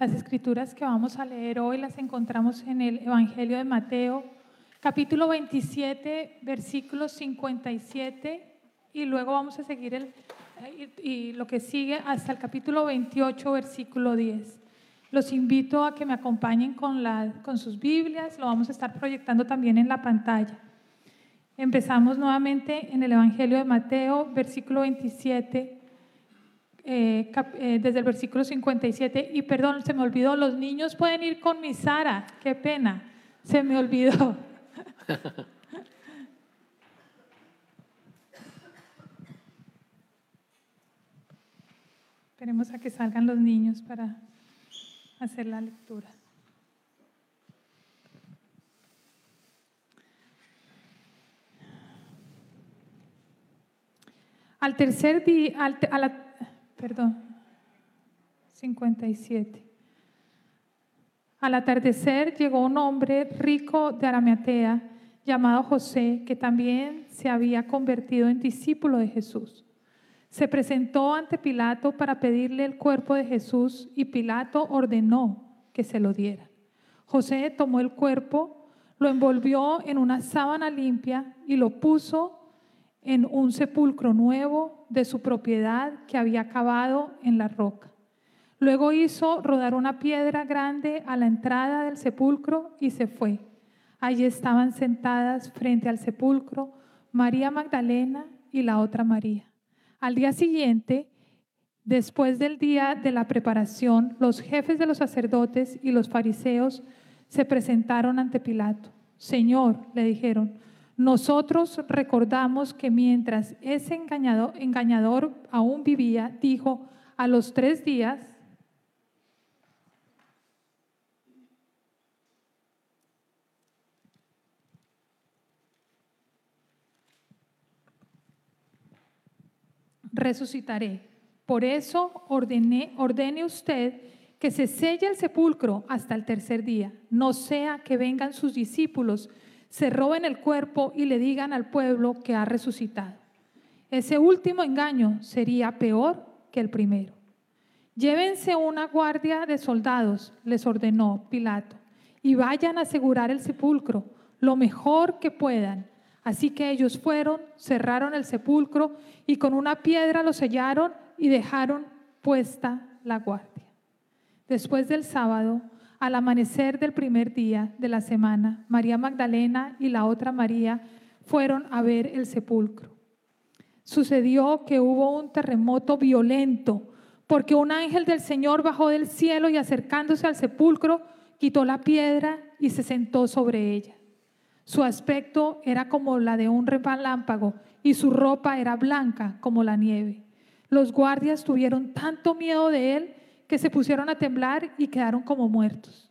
Las escrituras que vamos a leer hoy las encontramos en el Evangelio de Mateo, capítulo 27, versículos 57, y luego vamos a seguir el, y, lo que sigue hasta el capítulo 28, versículo 10. Los invito a que me acompañen con, la, con sus Biblias, lo vamos a estar proyectando también en la pantalla. Empezamos nuevamente en el Evangelio de Mateo, versículo 27, eh, eh, desde el versículo 57. Y perdón, se me olvidó, los niños pueden ir con mi Sara, qué pena, se me olvidó. Esperemos a que salgan los niños para hacer la lectura. Al tercer día, perdón, 57. Al atardecer llegó un hombre rico de Arameatea llamado José, que también se había convertido en discípulo de Jesús. Se presentó ante Pilato para pedirle el cuerpo de Jesús y Pilato ordenó que se lo diera. José tomó el cuerpo, lo envolvió en una sábana limpia y lo puso en un sepulcro nuevo de su propiedad que había cavado en la roca. Luego hizo rodar una piedra grande a la entrada del sepulcro y se fue. Allí estaban sentadas frente al sepulcro María Magdalena y la otra María. Al día siguiente, después del día de la preparación, los jefes de los sacerdotes y los fariseos se presentaron ante Pilato. Señor, le dijeron, nosotros recordamos que mientras ese engañador, aún vivía, dijo, a los tres días, resucitaré. Por eso ordene, ordene usted que se selle el sepulcro hasta el tercer día, no sea que vengan sus discípulos, se roben el cuerpo y le digan al pueblo que ha resucitado. Ese último engaño sería peor que el primero. Llévense una guardia de soldados, les ordenó Pilato, y vayan a asegurar el sepulcro lo mejor que puedan Así que ellos fueron, cerraron el sepulcro y con una piedra lo sellaron y dejaron puesta la guardia. Después del sábado, al amanecer del primer día de la semana, María Magdalena y la otra María fueron a ver el sepulcro. Sucedió que hubo un terremoto violento porque un ángel del Señor bajó del cielo y acercándose al sepulcro, quitó la piedra y se sentó sobre ella. Su aspecto era como la de un relámpago y su ropa era blanca como la nieve. Los guardias tuvieron tanto miedo de él que se pusieron a temblar y quedaron como muertos.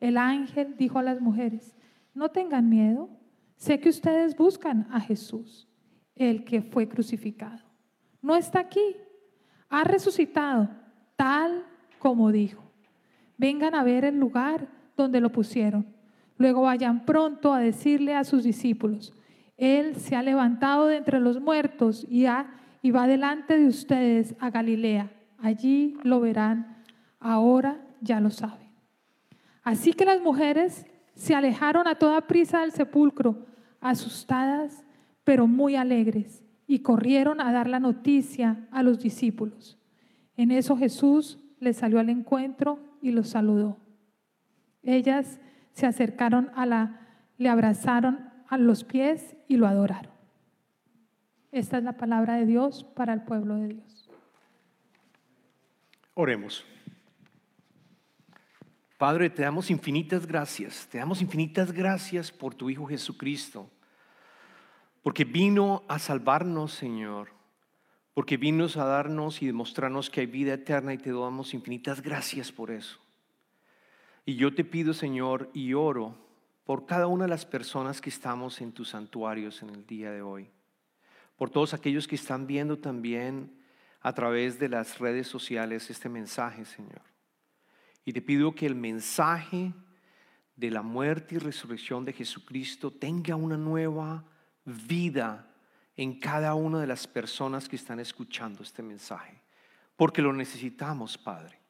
El ángel dijo a las mujeres, no tengan miedo, sé que ustedes buscan a Jesús, el que fue crucificado. No está aquí, ha resucitado, tal como dijo. Vengan a ver el lugar donde lo pusieron. Luego vayan pronto a decirle a sus discípulos, Él se ha levantado de entre los muertos y, y va delante de ustedes a Galilea. Allí lo verán. Ahora ya lo saben. Así que las mujeres se alejaron a toda prisa del sepulcro, asustadas, pero muy alegres, y corrieron a dar la noticia a los discípulos. En eso Jesús les salió al encuentro y los saludó. Ellas se acercaron a la, le abrazaron a los pies y lo adoraron. Esta es la palabra de Dios para el pueblo de Dios. Oremos. Padre, te damos infinitas gracias, te damos infinitas gracias por tu Hijo Jesucristo, porque vino a salvarnos, Señor, porque vino a darnos y demostrarnos que hay vida eterna y te damos infinitas gracias por eso. Y yo te pido, Señor, y oro por cada una de las personas que estamos en tus santuarios en el día de hoy. Por todos aquellos que están viendo también a través de las redes sociales este mensaje, Señor. Y te pido que el mensaje de la muerte y resurrección de Jesucristo tenga una nueva vida en cada una de las personas que están escuchando este mensaje. Porque lo necesitamos, Padre.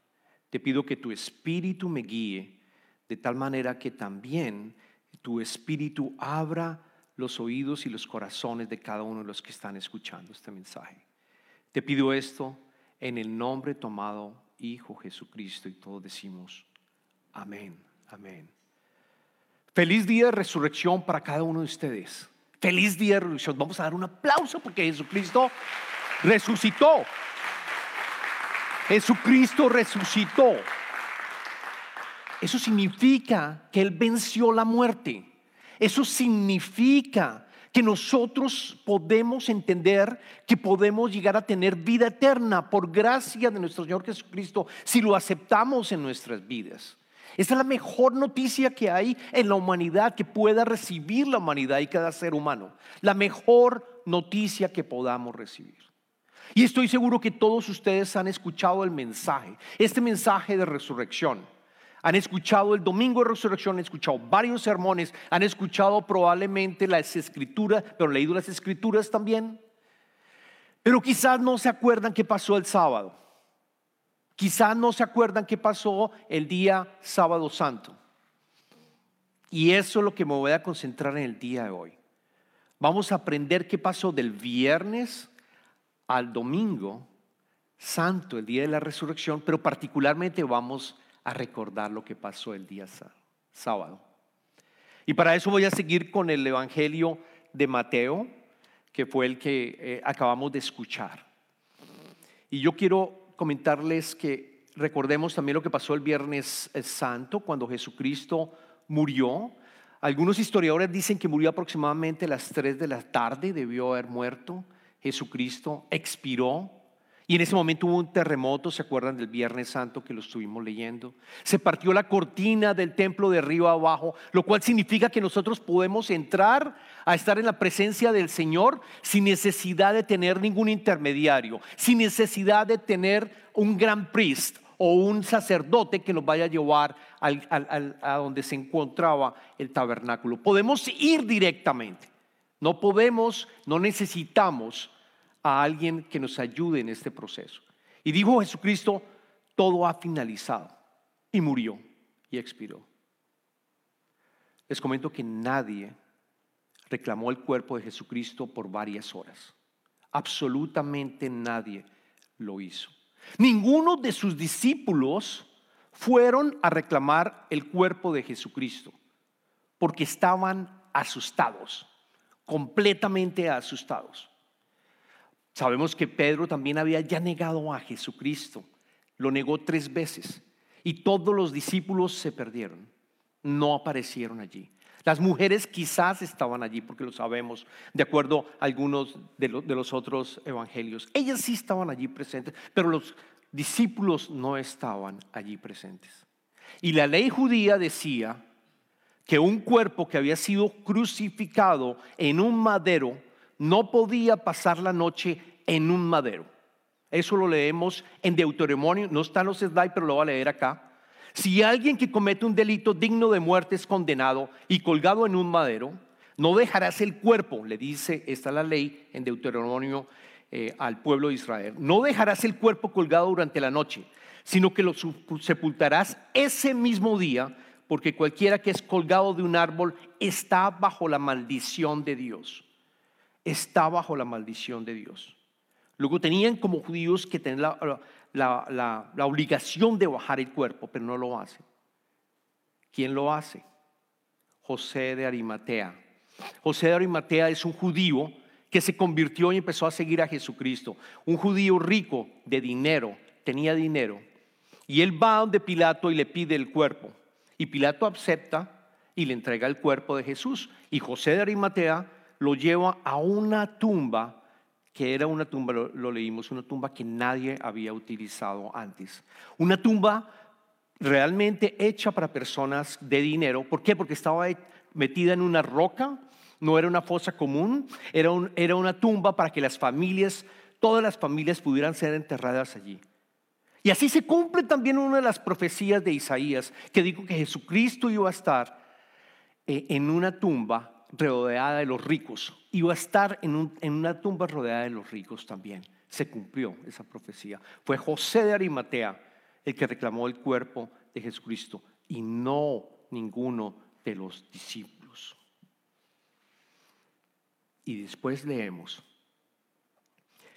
Te pido que tu espíritu me guíe de tal manera que también tu espíritu abra los oídos y los corazones de cada uno de los que están escuchando este mensaje. Te pido esto en el nombre tomado Hijo Jesucristo y todos decimos amén, amén. Feliz día de resurrección para cada uno de ustedes. Feliz día de resurrección. Vamos a dar un aplauso porque Jesucristo resucitó. Jesucristo resucitó. Eso significa que Él venció la muerte. Eso significa que nosotros podemos entender que podemos llegar a tener vida eterna por gracia de nuestro Señor Jesucristo si lo aceptamos en nuestras vidas. Esta es la mejor noticia que hay en la humanidad, que pueda recibir la humanidad y cada ser humano. La mejor noticia que podamos recibir. Y estoy seguro que todos ustedes han escuchado el mensaje, este mensaje de resurrección. Han escuchado el domingo de resurrección, han escuchado varios sermones, han escuchado probablemente las escrituras, pero han leído las escrituras también. Pero quizás no se acuerdan qué pasó el sábado. Quizás no se acuerdan qué pasó el día sábado santo. Y eso es lo que me voy a concentrar en el día de hoy. Vamos a aprender qué pasó del viernes al domingo santo, el día de la resurrección, pero particularmente vamos a recordar lo que pasó el día sábado. Y para eso voy a seguir con el Evangelio de Mateo, que fue el que eh, acabamos de escuchar. Y yo quiero comentarles que recordemos también lo que pasó el Viernes Santo, cuando Jesucristo murió. Algunos historiadores dicen que murió aproximadamente a las 3 de la tarde, debió haber muerto. Jesucristo expiró. Y en ese momento hubo un terremoto, ¿se acuerdan del Viernes Santo que lo estuvimos leyendo? Se partió la cortina del templo de arriba abajo, lo cual significa que nosotros podemos entrar a estar en la presencia del Señor sin necesidad de tener ningún intermediario, sin necesidad de tener un gran priest o un sacerdote que nos vaya a llevar a donde se encontraba el tabernáculo. Podemos ir directamente. No podemos, no necesitamos a alguien que nos ayude en este proceso. Y dijo Jesucristo, todo ha finalizado. Y murió y expiró. Les comento que nadie reclamó el cuerpo de Jesucristo por varias horas. Absolutamente nadie lo hizo. Ninguno de sus discípulos fueron a reclamar el cuerpo de Jesucristo porque estaban asustados, completamente asustados. Sabemos que Pedro también había ya negado a Jesucristo. Lo negó tres veces. Y todos los discípulos se perdieron. No aparecieron allí. Las mujeres quizás estaban allí, porque lo sabemos, de acuerdo a algunos de, los otros evangelios. Ellas sí estaban allí presentes, pero los discípulos no estaban allí presentes. Y la ley judía decía que un cuerpo que había sido crucificado en un madero no podía pasar la noche en un madero. Eso lo leemos en Deuteronomio, no está en los slides, pero lo voy a leer acá. Si alguien que comete un delito digno de muerte es condenado y colgado en un madero, no dejarás el cuerpo, le dice, esta la ley en Deuteronomio eh, al pueblo de Israel, no dejarás el cuerpo colgado durante la noche, sino que lo sepultarás ese mismo día, porque cualquiera que es colgado de un árbol está bajo la maldición de Dios está bajo la maldición de Dios. Luego tenían como judíos que tener la, obligación de bajar el cuerpo, pero no lo hacen. ¿Quién lo hace? José de Arimatea. José de Arimatea es un judío que se convirtió y empezó a seguir a Jesucristo. Un judío rico de dinero, tenía dinero. Y él va donde Pilato y le pide el cuerpo. Y Pilato acepta y le entrega el cuerpo de Jesús. Y José de Arimatea lo lleva a una tumba que era una tumba, lo, leímos, una tumba que nadie había utilizado antes. Una tumba realmente hecha para personas de dinero. ¿Por qué? Porque estaba metida en una roca, no era una fosa común, era, era una tumba para que las familias, todas las familias pudieran ser enterradas allí. Y así se cumple también una de las profecías de Isaías, que dijo que Jesucristo iba a estar eh, en una tumba rodeada de los ricos. Iba a estar en, una tumba rodeada de los ricos también. Se cumplió esa profecía. Fue José de Arimatea el que reclamó el cuerpo de Jesucristo y no ninguno de los discípulos. Y después leemos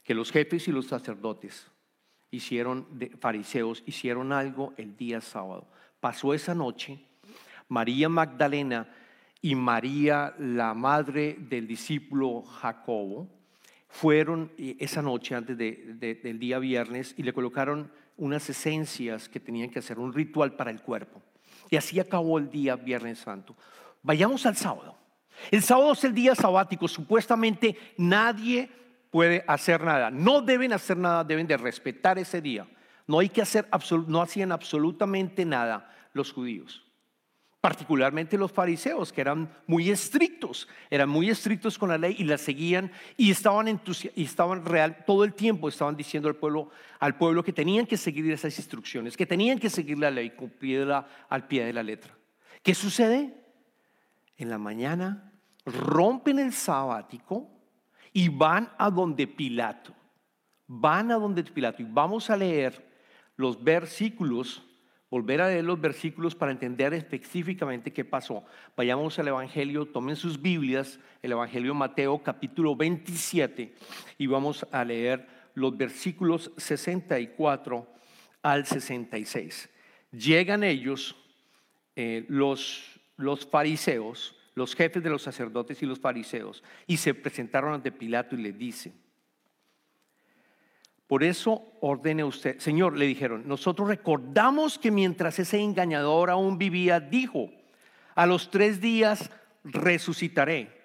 que los jefes y los sacerdotes hicieron, de, fariseos, hicieron algo el día sábado. Pasó esa noche, María Magdalena y María, la madre del discípulo Jacobo, fueron eh, esa noche antes del día viernes y le colocaron unas esencias que tenían que hacer, un ritual para el cuerpo. Y así acabó el día Viernes Santo. Vayamos al sábado. El sábado es el día sabático. Supuestamente nadie puede hacer nada. No deben hacer nada, deben de respetar ese día. No hay que hacer, no hacían absolutamente nada los judíos. Particularmente los fariseos, que eran muy estrictos, eran muy estrictos con la ley y la seguían y estaban, y estaban real, todo el tiempo estaban diciendo al pueblo, al pueblo que tenían que seguir esas instrucciones, que tenían que seguir la ley, cumplirla al pie de la letra. ¿Qué sucede? En la mañana rompen el sabático y van a donde Pilato. Van a donde Pilato. Y vamos a leer los versículos, volver a leer los versículos para entender específicamente qué pasó. Vayamos al Evangelio, tomen sus Biblias, el Evangelio de Mateo capítulo 27 y vamos a leer los versículos 64 al 66. Llegan ellos, eh, los, los fariseos, los jefes de los sacerdotes y los fariseos, y se presentaron ante Pilato y le dicen, por eso ordene usted, Señor, le dijeron, nosotros recordamos que mientras ese engañador aún vivía, dijo, a los tres días resucitaré.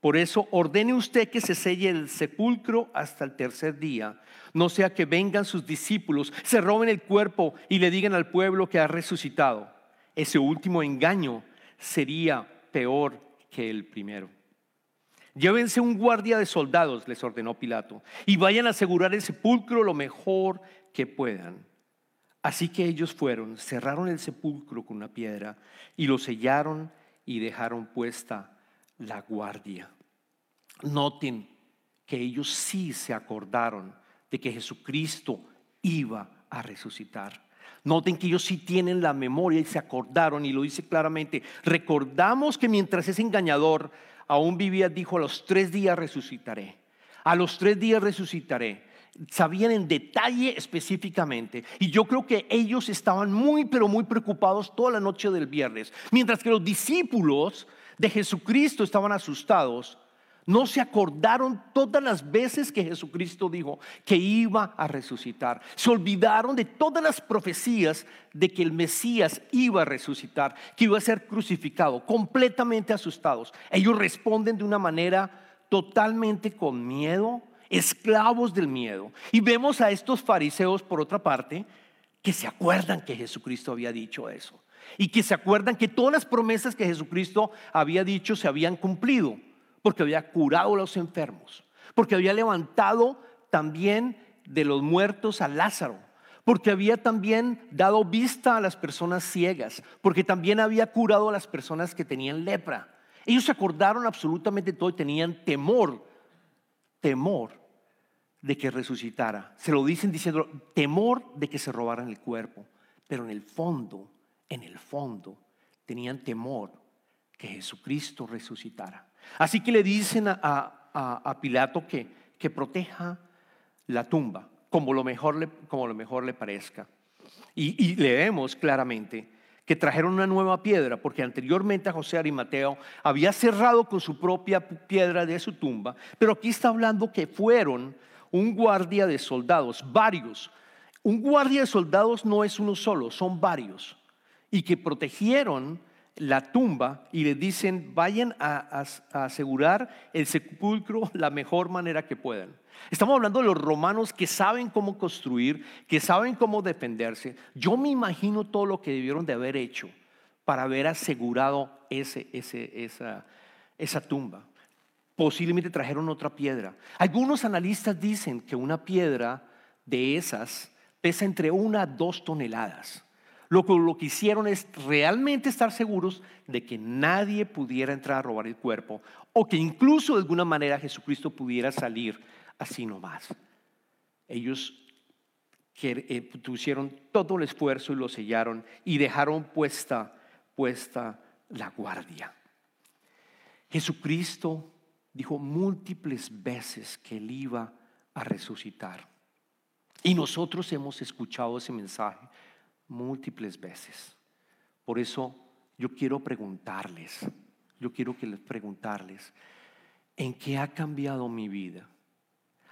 Por eso ordene usted que se selle el sepulcro hasta el tercer día, no sea que vengan sus discípulos, se roben el cuerpo y le digan al pueblo que ha resucitado. Ese último engaño sería peor que el primero. Llévense un guardia de soldados, les ordenó Pilato, y vayan a asegurar el sepulcro lo mejor que puedan. Así que ellos fueron, cerraron el sepulcro con una piedra y lo sellaron y dejaron puesta la guardia. Noten que ellos sí se acordaron de que Jesucristo iba a resucitar. Noten que ellos sí tienen la memoria y se acordaron y lo dice claramente. Recordamos que mientras ese engañador aún vivía, dijo, a los tres días resucitaré. A los tres días resucitaré. Sabían en detalle específicamente. Y yo creo que ellos estaban muy, pero muy preocupados toda la noche del viernes. Mientras que los discípulos de Jesucristo estaban asustados no se acordaron todas las veces que Jesucristo dijo que iba a resucitar. Se olvidaron de todas las profecías de que el Mesías iba a resucitar, que iba a ser crucificado, completamente asustados. Ellos responden de una manera totalmente con miedo, esclavos del miedo. Y vemos a estos fariseos, por otra parte, que se acuerdan que Jesucristo había dicho eso. Y que se acuerdan que todas las promesas que Jesucristo había dicho se habían cumplido porque había curado a los enfermos, porque había levantado también de los muertos a Lázaro, porque había también dado vista a las personas ciegas, porque también había curado a las personas que tenían lepra. Ellos se acordaron absolutamente todo y tenían temor, temor de que resucitara. Se lo dicen diciendo, temor de que se robaran el cuerpo. Pero en el fondo, en el fondo, tenían temor que Jesucristo resucitara. Así que le dicen a, Pilato que, que, proteja la tumba como lo mejor le, como lo mejor le parezca. Y, y leemos claramente que trajeron una nueva piedra, porque anteriormente a José Arimateo había cerrado con su propia piedra de su tumba, pero aquí está hablando que fueron un guardia de soldados, varios. Un guardia de soldados no es uno solo, son varios, y que protegieron la tumba y le dicen, vayan a, asegurar el sepulcro la mejor manera que puedan. Estamos hablando de los romanos que saben cómo construir, que saben cómo defenderse. Yo me imagino todo lo que debieron de haber hecho para haber asegurado ese, esa, esa tumba. Posiblemente trajeron otra piedra. Algunos analistas dicen que una piedra de esas pesa entre una a dos toneladas. Lo que, lo que hicieron es realmente estar seguros de que nadie pudiera entrar a robar el cuerpo o que incluso de alguna manera Jesucristo pudiera salir así nomás. Ellos que eh, pusieron todo el esfuerzo y lo sellaron y dejaron puesta, puesta la guardia. Jesucristo dijo múltiples veces que él iba a resucitar. Y nosotros hemos escuchado ese mensaje múltiples veces. Por eso yo quiero preguntarles, yo quiero que les preguntarles, ¿en qué ha cambiado mi vida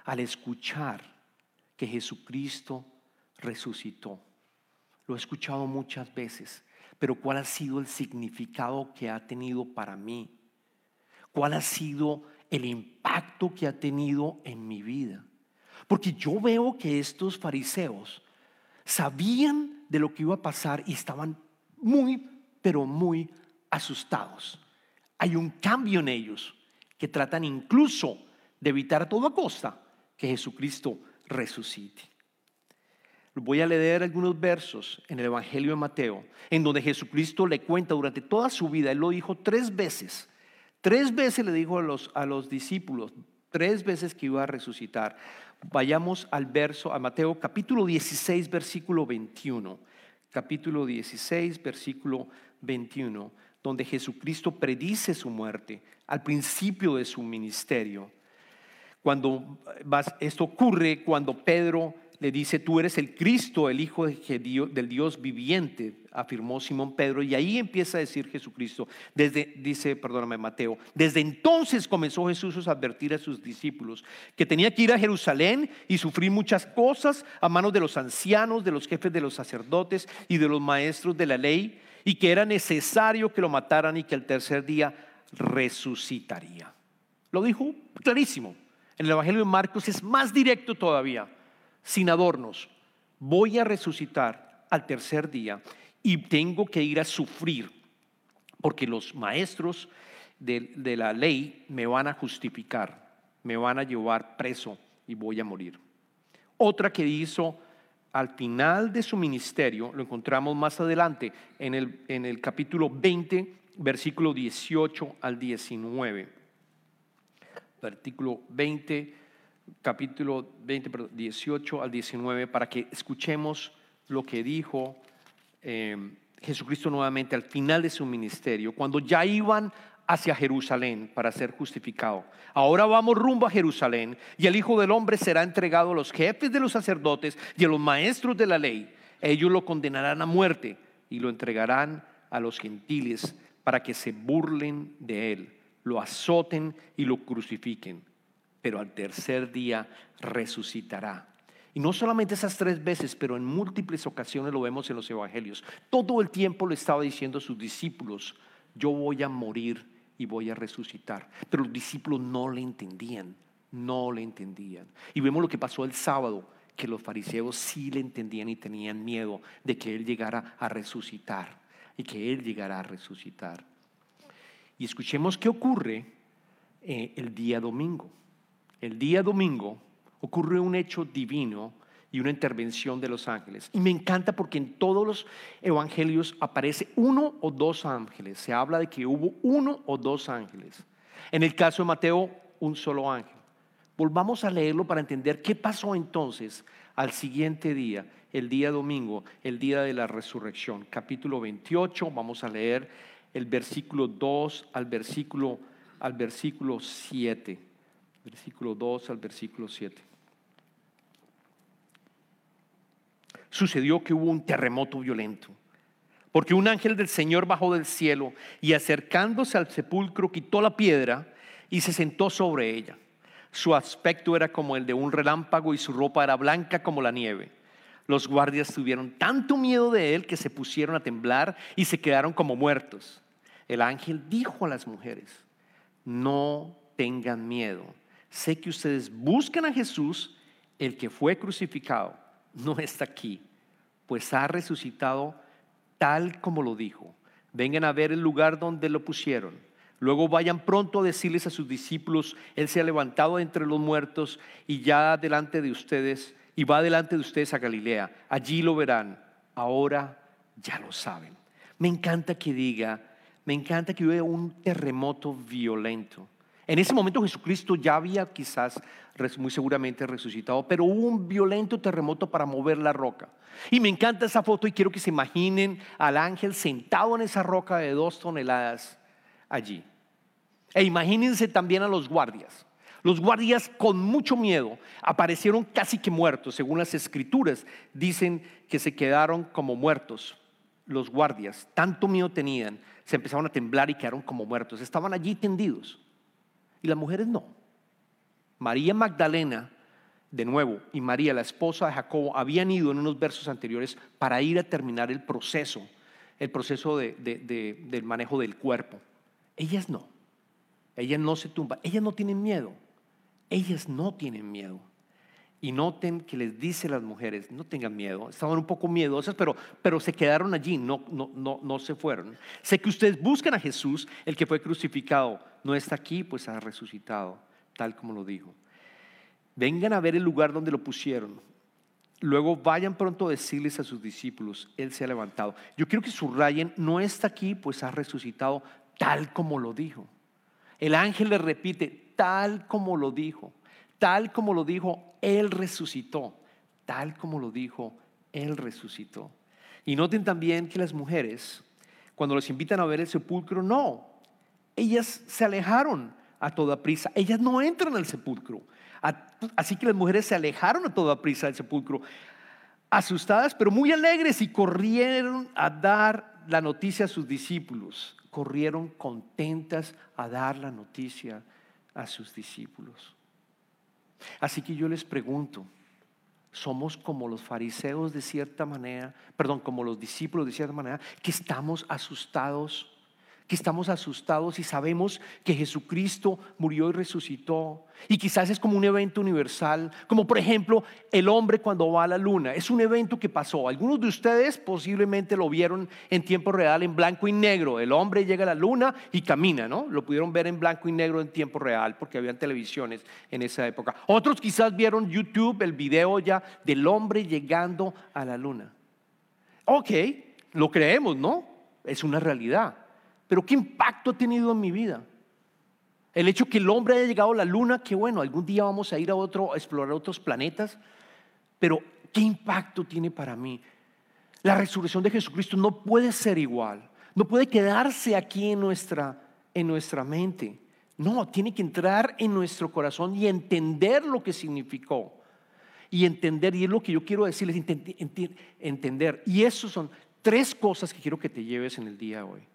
al escuchar que Jesucristo resucitó? Lo he escuchado muchas veces, pero ¿cuál ha sido el significado que ha tenido para mí? ¿Cuál ha sido el impacto que ha tenido en mi vida? Porque yo veo que estos fariseos sabían de lo que iba a pasar y estaban muy, pero muy asustados. Hay un cambio en ellos que tratan incluso de evitar a toda costa que Jesucristo resucite. Voy a leer algunos versos en el Evangelio de Mateo, en donde Jesucristo le cuenta durante toda su vida, él lo dijo tres veces, tres veces le dijo a los, a los discípulos, tres veces que iba a resucitar. Vayamos al verso, a Mateo capítulo 16, versículo 21. Capítulo 16, versículo 21, donde Jesucristo predice su muerte al principio de su ministerio. Cuando esto ocurre cuando Pedro le dice, tú eres el Cristo, el Hijo del Dios viviente, afirmó Simón Pedro, y ahí empieza a decir Jesucristo, desde, dice, perdóname Mateo, desde entonces comenzó Jesús a advertir a sus discípulos que tenía que ir a Jerusalén y sufrir muchas cosas a manos de los ancianos, de los jefes de los sacerdotes y de los maestros de la ley, y que era necesario que lo mataran y que el tercer día resucitaría. Lo dijo clarísimo. En el Evangelio de Marcos es más directo todavía sin adornos. Voy a resucitar al tercer día y tengo que ir a sufrir porque los maestros de, la ley me van a justificar, me van a llevar preso y voy a morir. Otra que hizo al final de su ministerio, lo encontramos más adelante en el, en el capítulo 20, versículo 18 al 19. Versículo 20 capítulo 20, 18 al 19, para que escuchemos lo que dijo eh, Jesucristo nuevamente al final de su ministerio, cuando ya iban hacia Jerusalén para ser justificado. Ahora vamos rumbo a Jerusalén y el Hijo del Hombre será entregado a los jefes de los sacerdotes y a los maestros de la ley. Ellos lo condenarán a muerte y lo entregarán a los gentiles para que se burlen de él, lo azoten y lo crucifiquen pero al tercer día resucitará. Y no solamente esas tres veces, pero en múltiples ocasiones lo vemos en los evangelios. Todo el tiempo le estaba diciendo a sus discípulos, yo voy a morir y voy a resucitar. Pero los discípulos no le entendían, no le entendían. Y vemos lo que pasó el sábado, que los fariseos sí le entendían y tenían miedo de que Él llegara a resucitar y que Él llegara a resucitar. Y escuchemos qué ocurre eh, el día domingo el día domingo ocurre un hecho divino y una intervención de los ángeles. Y me encanta porque en todos los evangelios aparece uno o dos ángeles. Se habla de que hubo uno o dos ángeles. En el caso de Mateo, un solo ángel. Volvamos a leerlo para entender qué pasó entonces al siguiente día, el día domingo, el día de la resurrección. Capítulo 28, vamos a leer el versículo 2 al versículo, al versículo 7 versículo 2 al versículo 7. Sucedió que hubo un terremoto violento, porque un ángel del Señor bajó del cielo y acercándose al sepulcro quitó la piedra y se sentó sobre ella. Su aspecto era como el de un relámpago y su ropa era blanca como la nieve. Los guardias tuvieron tanto miedo de él que se pusieron a temblar y se quedaron como muertos. El ángel dijo a las mujeres, no tengan miedo sé que ustedes buscan a Jesús, el que fue crucificado, no está aquí, pues ha resucitado tal como lo dijo. Vengan a ver el lugar donde lo pusieron. Luego vayan pronto a decirles a sus discípulos, Él se ha levantado entre los muertos y ya delante de ustedes, y va delante de ustedes a Galilea. Allí lo verán. Ahora ya lo saben. Me encanta que diga, me encanta que hubiera un terremoto violento. En ese momento Jesucristo ya había quizás muy seguramente resucitado, pero hubo un violento terremoto para mover la roca. Y me encanta esa foto y quiero que se imaginen al ángel sentado en esa roca de dos toneladas allí. E imagínense también a los guardias. Los guardias con mucho miedo aparecieron casi que muertos, según las escrituras dicen que se quedaron como muertos. Los guardias, tanto miedo tenían, se empezaron a temblar y quedaron como muertos. Estaban allí tendidos. Y las mujeres no. María Magdalena, de nuevo, y María, la esposa de Jacobo, habían ido en unos versos anteriores para ir a terminar el proceso, el proceso del manejo del cuerpo. Ellas no. Ellas no se tumban. Ellas no tienen miedo. Ellas no tienen miedo. Y noten que les dice las mujeres, no tengan miedo, estaban un poco miedosas, pero, pero se quedaron allí, no, no, no, no se fueron. Sé que ustedes buscan a Jesús, el que fue crucificado, no está aquí, pues ha resucitado, tal como lo dijo. Vengan a ver el lugar donde lo pusieron. Luego vayan pronto a decirles a sus discípulos, Él se ha levantado. Yo quiero que subrayen, no está aquí, pues ha resucitado, tal como lo dijo. El ángel le repite, tal como lo dijo, tal como lo dijo, Él resucitó, tal como lo dijo, Él resucitó. Y noten también que las mujeres, cuando los invitan a ver el sepulcro, no, ellas se alejaron a toda prisa, ellas no entran al sepulcro. Así que las mujeres se alejaron a toda prisa del sepulcro, asustadas pero muy alegres y corrieron a dar la noticia a sus discípulos, corrieron contentas a dar la noticia a sus discípulos. Así que yo les pregunto, somos como los fariseos de cierta manera, perdón, como los discípulos de cierta manera, que estamos asustados que estamos asustados y sabemos que Jesucristo murió y resucitó. Y quizás es como un evento universal, como por ejemplo el hombre cuando va a la luna. Es un evento que pasó. Algunos de ustedes posiblemente lo vieron en tiempo real, en blanco y negro. El hombre llega a la luna y camina, ¿no? Lo pudieron ver en blanco y negro en tiempo real porque habían televisiones en esa época. Otros quizás vieron YouTube, el video ya del hombre llegando a la luna. Ok, lo creemos, ¿no? Es una realidad. Pero ¿qué impacto ha tenido en mi vida? El hecho que el hombre haya llegado a la luna, que bueno, algún día vamos a ir a otro, a explorar otros planetas, pero ¿qué impacto tiene para mí? La resurrección de Jesucristo no puede ser igual, no puede quedarse aquí en nuestra, en nuestra mente. No, tiene que entrar en nuestro corazón y entender lo que significó. Y entender, y es lo que yo quiero decirles, entender. Y eso son tres cosas que quiero que te lleves en el día de hoy.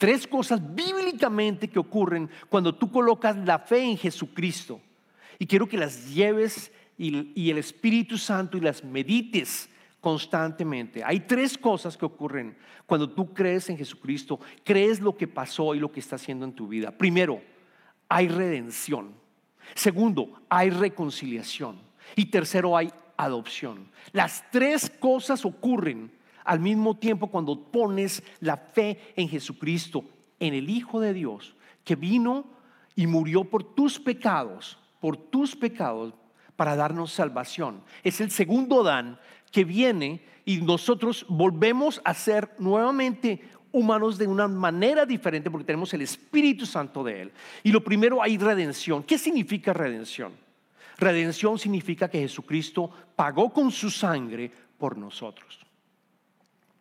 Tres cosas bíblicamente que ocurren cuando tú colocas la fe en Jesucristo. Y quiero que las lleves y, el Espíritu Santo y las medites constantemente. Hay tres cosas que ocurren cuando tú crees en Jesucristo, crees lo que pasó y lo que está haciendo en tu vida. Primero, hay redención. Segundo, hay reconciliación. Y tercero, hay adopción. Las tres cosas ocurren al mismo tiempo cuando pones la fe en Jesucristo, en el Hijo de Dios, que vino y murió por tus pecados, por tus pecados, para darnos salvación. Es el segundo Dan que viene y nosotros volvemos a ser nuevamente humanos de una manera diferente porque tenemos el Espíritu Santo de Él. Y lo primero hay redención. ¿Qué significa redención? Redención significa que Jesucristo pagó con su sangre por nosotros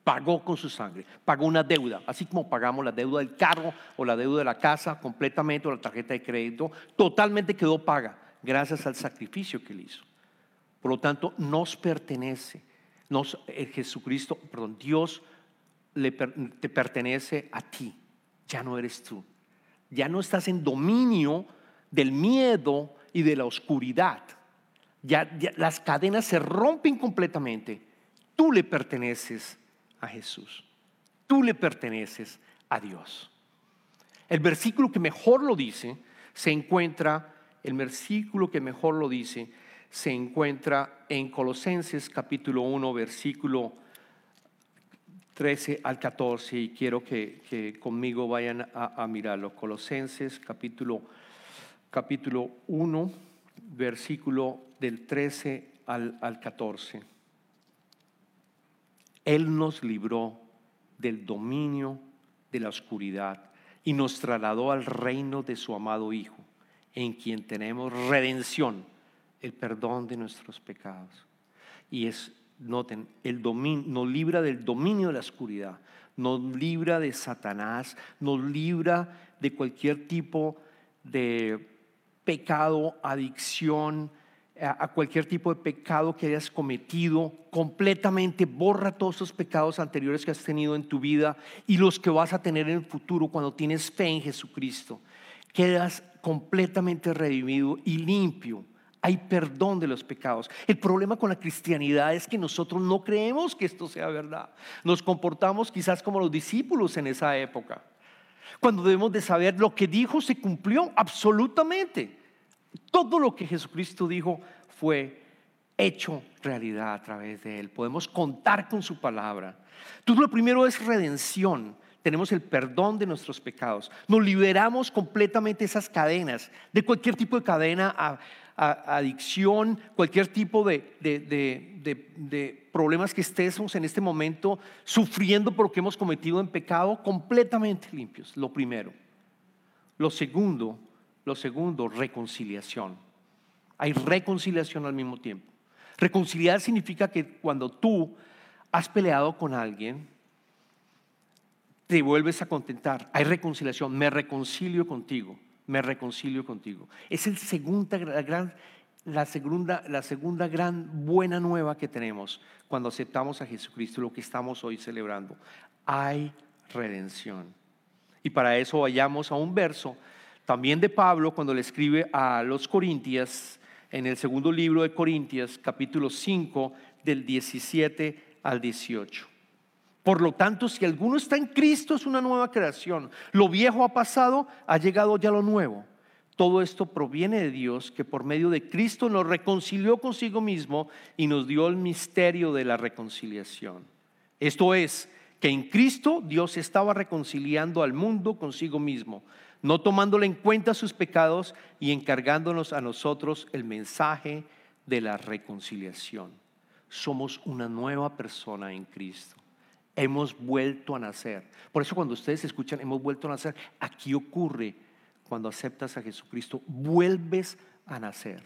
pagó con su sangre, pagó una deuda, así como pagamos la deuda del carro o la deuda de la casa completamente o la tarjeta de crédito, totalmente quedó paga gracias al sacrificio que él hizo. Por lo tanto, nos pertenece, nos, eh, Jesucristo, perdón, Dios le, te pertenece a ti, ya no eres tú, ya no estás en dominio del miedo y de la oscuridad. ya, las cadenas se rompen completamente. Tú le perteneces a Jesús. Tú le perteneces a Dios. El versículo que mejor lo dice se encuentra, el versículo que mejor lo dice se encuentra en Colosenses capítulo 1, versículo 13 al 14 y quiero que, conmigo vayan a, mirarlo. Colosenses capítulo, capítulo 1, versículo del 13 al, al 14. Él nos libró del dominio de la oscuridad y nos trasladó al reino de su amado Hijo, en quien tenemos redención, el perdón de nuestros pecados. Y es, noten, el dominio, nos libra del dominio de la oscuridad, nos libra de Satanás, nos libra de cualquier tipo de pecado, adicción, a cualquier tipo de pecado que hayas cometido, completamente borra todos esos pecados anteriores que has tenido en tu vida y los que vas a tener en el futuro cuando tienes fe en Jesucristo. Quedas completamente redimido y limpio. Hay perdón de los pecados. El problema con la cristianidad es que nosotros no creemos que esto sea verdad. Nos comportamos quizás como los discípulos en esa época. Cuando debemos de saber lo que dijo se cumplió absolutamente. Todo lo que Jesucristo dijo fue hecho realidad a través de Él. Podemos contar con su palabra. Entonces lo primero es redención. Tenemos el perdón de nuestros pecados. Nos liberamos completamente de esas cadenas, de cualquier tipo de cadena, adicción, cualquier tipo de, de, problemas que estemos en este momento sufriendo por lo que hemos cometido en pecado, completamente limpios. Lo primero. Lo segundo lo segundo, reconciliación. Hay reconciliación al mismo tiempo. Reconciliar significa que cuando tú has peleado con alguien, te vuelves a contentar. Hay reconciliación. Me reconcilio contigo. Me reconcilio contigo. Es el segunda, la, segunda, la segunda gran buena nueva que tenemos cuando aceptamos a Jesucristo, lo que estamos hoy celebrando. Hay redención. Y para eso vayamos a un verso también de Pablo cuando le escribe a los Corintias, en el segundo libro de Corintias, capítulo 5, del 17 al 18. Por lo tanto, si alguno está en Cristo, es una nueva creación. Lo viejo ha pasado, ha llegado ya lo nuevo. Todo esto proviene de Dios, que por medio de Cristo nos reconcilió consigo mismo y nos dio el misterio de la reconciliación. Esto es, que en Cristo Dios estaba reconciliando al mundo consigo mismo no tomándole en cuenta sus pecados y encargándonos a nosotros el mensaje de la reconciliación. Somos una nueva persona en Cristo. Hemos vuelto a nacer. Por eso cuando ustedes escuchan, hemos vuelto a nacer, aquí ocurre cuando aceptas a Jesucristo, vuelves a nacer.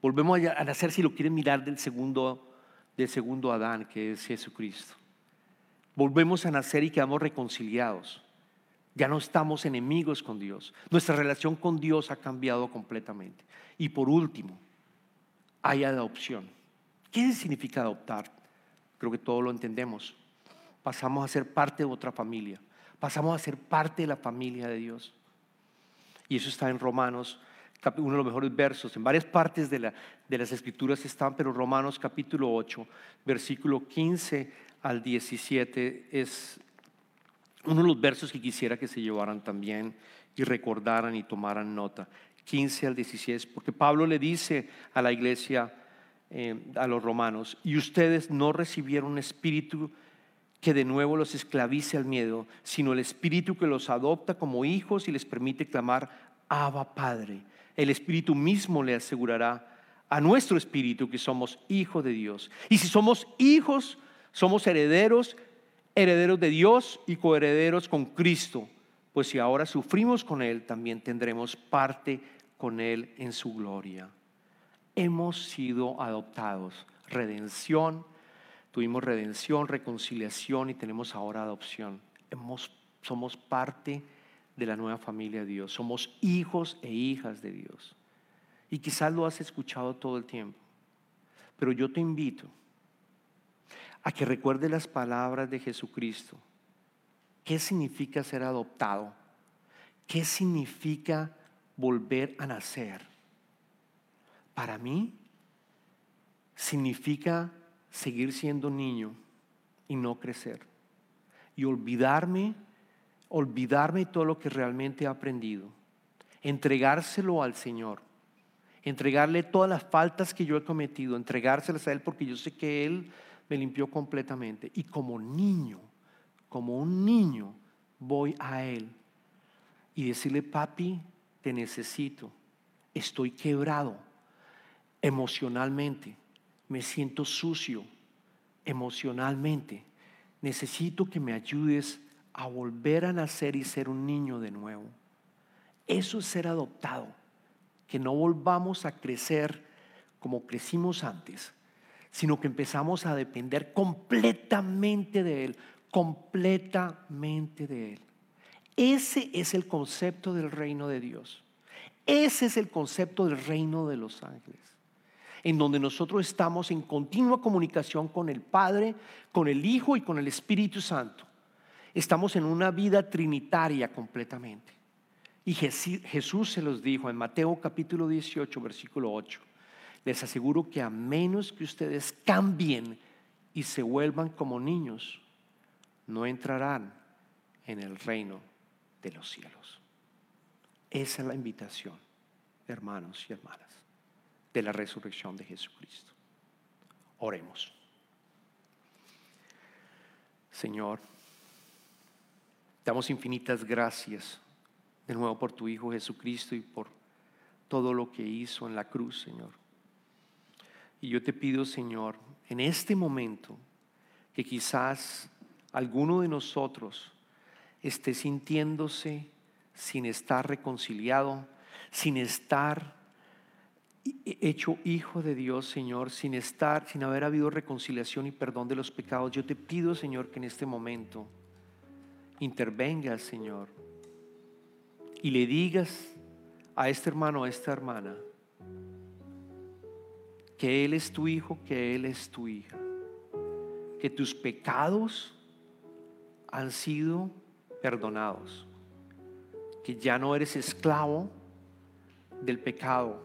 Volvemos a nacer si lo quieren mirar del segundo, del segundo Adán, que es Jesucristo. Volvemos a nacer y quedamos reconciliados. Ya no estamos enemigos con Dios. Nuestra relación con Dios ha cambiado completamente. Y por último, hay adopción. ¿Qué significa adoptar? Creo que todos lo entendemos. Pasamos a ser parte de otra familia. Pasamos a ser parte de la familia de Dios. Y eso está en Romanos, uno de los mejores versos. En varias partes de, la, de las escrituras están, pero Romanos capítulo 8, versículo 15 al 17 es uno de los versos que quisiera que se llevaran también y recordaran y tomaran nota, 15 al 16, porque Pablo le dice a la iglesia, eh, a los romanos, y ustedes no recibieron un espíritu que de nuevo los esclavice al miedo, sino el espíritu que los adopta como hijos y les permite clamar, Abba Padre. El espíritu mismo le asegurará a nuestro espíritu que somos hijos de Dios. Y si somos hijos, somos herederos herederos de Dios y coherederos con Cristo, pues si ahora sufrimos con Él, también tendremos parte con Él en su gloria. Hemos sido adoptados, redención, tuvimos redención, reconciliación y tenemos ahora adopción. Somos parte de la nueva familia de Dios, somos hijos e hijas de Dios. Y quizás lo has escuchado todo el tiempo, pero yo te invito a que recuerde las palabras de Jesucristo. ¿Qué significa ser adoptado? ¿Qué significa volver a nacer? Para mí significa seguir siendo niño y no crecer. Y olvidarme, olvidarme todo lo que realmente he aprendido. Entregárselo al Señor. Entregarle todas las faltas que yo he cometido. Entregárselas a Él porque yo sé que Él me limpió completamente. Y como niño, como un niño, voy a Él y decirle, papi, te necesito, estoy quebrado emocionalmente, me siento sucio emocionalmente, necesito que me ayudes a volver a nacer y ser un niño de nuevo. Eso es ser adoptado, que no volvamos a crecer como crecimos antes, sino que empezamos a depender completamente de Él, completamente de Él. Ese es el concepto del reino de Dios. Ese es el concepto del reino de los ángeles, en donde nosotros estamos en continua comunicación con el Padre, con el Hijo y con el Espíritu Santo. Estamos en una vida trinitaria completamente. Y Jesús se los dijo en Mateo capítulo 18, versículo 8. Les aseguro que a menos que ustedes cambien y se vuelvan como niños, no entrarán en el reino de los cielos. Esa es la invitación, hermanos y hermanas, de la resurrección de Jesucristo. Oremos. Señor, damos infinitas gracias de nuevo por tu Hijo Jesucristo y por todo lo que hizo en la cruz, Señor. Y yo te pido, Señor, en este momento, que quizás alguno de nosotros esté sintiéndose sin estar reconciliado, sin estar hecho hijo de Dios, Señor, sin estar, sin haber habido reconciliación y perdón de los pecados. Yo te pido, Señor, que en este momento intervenga, Señor, y le digas a este hermano, a esta hermana, que Él es tu hijo, que Él es tu hija, que tus pecados han sido perdonados, que ya no eres esclavo del pecado,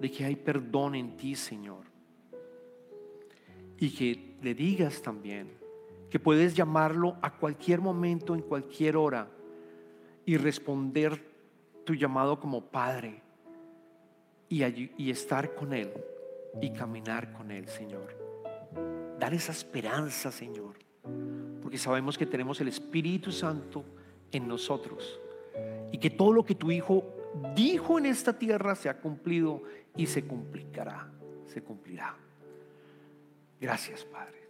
de que hay perdón en ti, Señor. Y que le digas también que puedes llamarlo a cualquier momento, en cualquier hora y responder tu llamado como Padre y, y estar con Él y caminar con Él, Señor. Dar esa esperanza, Señor, porque sabemos que tenemos el Espíritu Santo en nosotros y que todo lo que tu Hijo dijo en esta tierra se ha cumplido y se cumplirá, se cumplirá. Gracias, Padre.